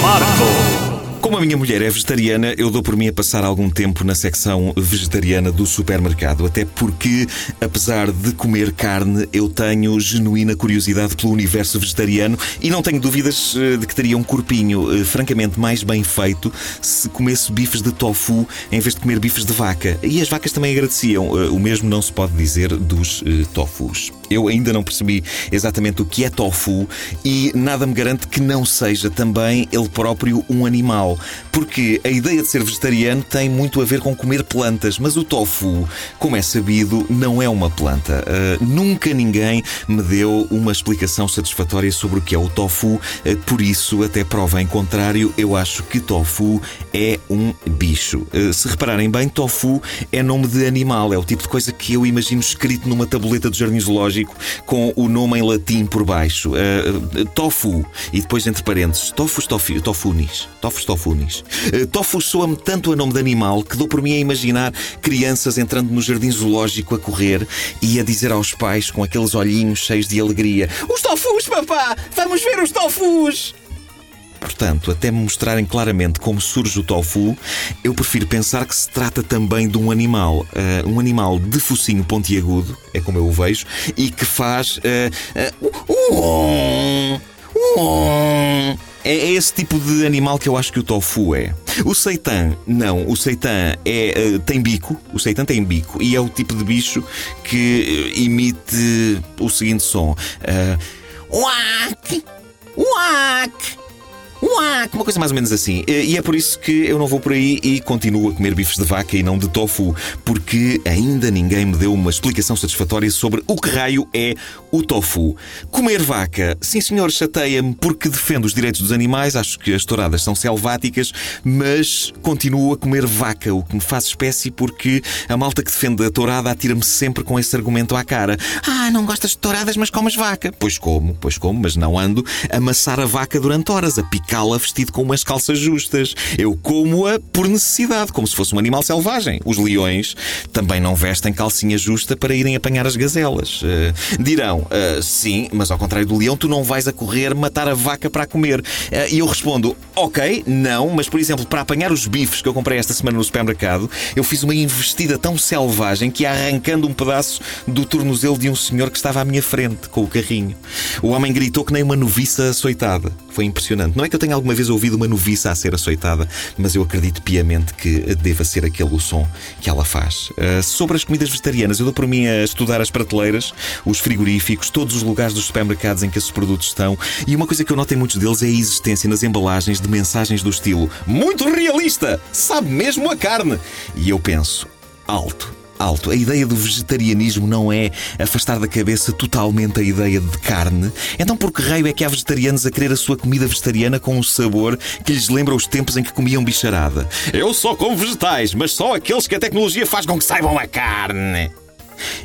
Marco. Como a minha mulher é vegetariana, eu dou por mim a passar algum tempo na secção vegetariana do supermercado. Até porque, apesar de comer carne, eu tenho genuína curiosidade pelo universo vegetariano e não tenho dúvidas eh, de que teria um corpinho eh, francamente mais bem feito se comesse bifes de tofu em vez de comer bifes de vaca. E as vacas também agradeciam. Eh, o mesmo não se pode dizer dos tofus. Eu ainda não percebi exatamente o que é tofu e nada me garante que não seja também ele próprio um animal. Porque a ideia de ser vegetariano tem muito a ver com comer plantas, mas o tofu, como é sabido, não é uma planta. Uh, nunca ninguém me deu uma explicação satisfatória sobre o que é o tofu, uh, por isso, até prova em contrário, eu acho que tofu é um bicho. Uh, se repararem bem, tofu é nome de animal, é o tipo de coisa que eu imagino escrito numa tabuleta do jardim zoológico com o nome em latim por baixo. tofu, e depois entre parênteses, tofus tofu, tofunis. Tofus tofu tofunis. Eh, tofu soa-me tanto a nome de animal que dou por mim a imaginar crianças entrando no jardim zoológico a correr e a dizer aos pais com aqueles olhinhos cheios de alegria: Os tofus, papá! Vamos ver os tofus! Portanto, até me mostrarem claramente como surge o tofu, eu prefiro pensar que se trata também de um animal. Uh, um animal de focinho pontiagudo, é como eu o vejo, e que faz. Uh, uh, é, esse tipo de animal que eu acho que o tofu é. O seitan, não. O seitan é, tem bico. O seitan tem bico. E é o tipo de bicho que emite o seguinte som: uh, Uac! Uac! Uac! Uma coisa mais ou menos assim. E é por isso que eu não vou por aí e continuo a comer bifes de vaca e não de tofu, porque ainda ninguém me deu uma explicação satisfatória sobre o que raio é o tofu. Comer vaca, sim senhor, chateia-me porque defendo os direitos dos animais, acho que as touradas são selváticas, mas continuo a comer vaca, o que me faz espécie porque a malta que defende a tourada atira-me sempre com esse argumento à cara. Ah, não gostas de touradas, mas comes vaca. Pois como, pois como, mas não ando a amassar a vaca durante horas, a picar cala vestido com umas calças justas. Eu como-a por necessidade, como se fosse um animal selvagem. Os leões também não vestem calcinha justa para irem apanhar as gazelas. Uh, dirão, uh, sim, mas ao contrário do leão, tu não vais a correr matar a vaca para comer. Uh, e eu respondo, ok, não, mas por exemplo, para apanhar os bifes que eu comprei esta semana no supermercado, eu fiz uma investida tão selvagem que ia arrancando um pedaço do tornozelo de um senhor que estava à minha frente com o carrinho. O homem gritou que nem uma noviça açoitada. Foi impressionante. Não é que eu tenha alguma vez ouvido uma noviça a ser açoitada, mas eu acredito piamente que deva ser aquele o som que ela faz. Uh, sobre as comidas vegetarianas, eu dou por mim a estudar as prateleiras, os frigoríficos, todos os lugares dos supermercados em que esses produtos estão. E uma coisa que eu noto em muitos deles é a existência nas embalagens de mensagens do estilo muito realista, sabe mesmo a carne. E eu penso, alto alto. A ideia do vegetarianismo não é afastar da cabeça totalmente a ideia de carne. Então, por que raio é que há vegetarianos a querer a sua comida vegetariana com um sabor que lhes lembra os tempos em que comiam bicharada? Eu só como vegetais, mas só aqueles que a tecnologia faz com que saibam a carne.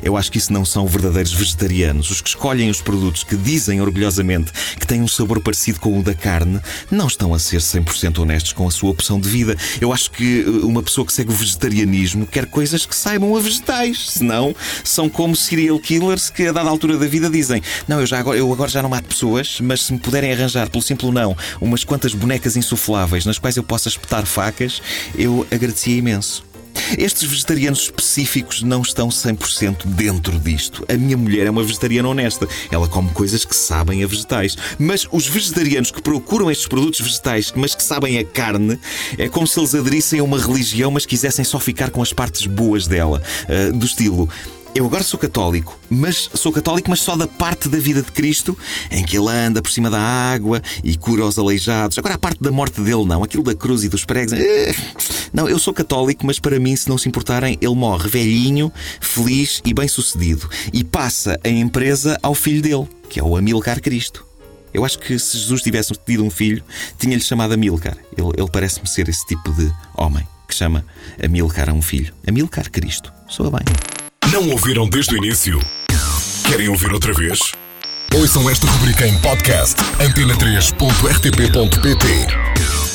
Eu acho que isso não são verdadeiros vegetarianos. Os que escolhem os produtos que dizem orgulhosamente que têm um sabor parecido com o da carne não estão a ser 100% honestos com a sua opção de vida. Eu acho que uh, uma pessoa que segue o vegetarianismo quer coisas que saibam a vegetais. Senão, são como serial killers que a dada altura da vida dizem: Não, eu, já agora, eu agora já não mato pessoas, mas se me puderem arranjar, pelo simples não, umas quantas bonecas insufláveis nas quais eu possa espetar facas, eu agradecia imenso. Estes vegetarianos específicos não estão 100% dentro disto. A minha mulher é uma vegetariana honesta. Ela come coisas que sabem a vegetais. Mas os vegetarianos que procuram estes produtos vegetais, mas que sabem a carne, é como se eles aderissem a uma religião, mas quisessem só ficar com as partes boas dela. Uh, do estilo. Eu agora sou católico, mas sou católico, mas só da parte da vida de Cristo em que ele anda por cima da água e cura os aleijados. Agora a parte da morte dele não, aquilo da cruz e dos pregos. Eh, não, eu sou católico, mas para mim, se não se importarem, ele morre velhinho, feliz e bem-sucedido e passa a empresa ao filho dele, que é o Amilcar Cristo. Eu acho que se Jesus tivesse tido um filho, tinha-lhe chamado Amilcar. Ele, ele parece-me ser esse tipo de homem que chama Amilcar a um filho. Amilcar Cristo. Soa bem. Não ouviram desde o início? Querem ouvir outra vez? Ouçam esta rubrica em podcast antena3.rtp.pt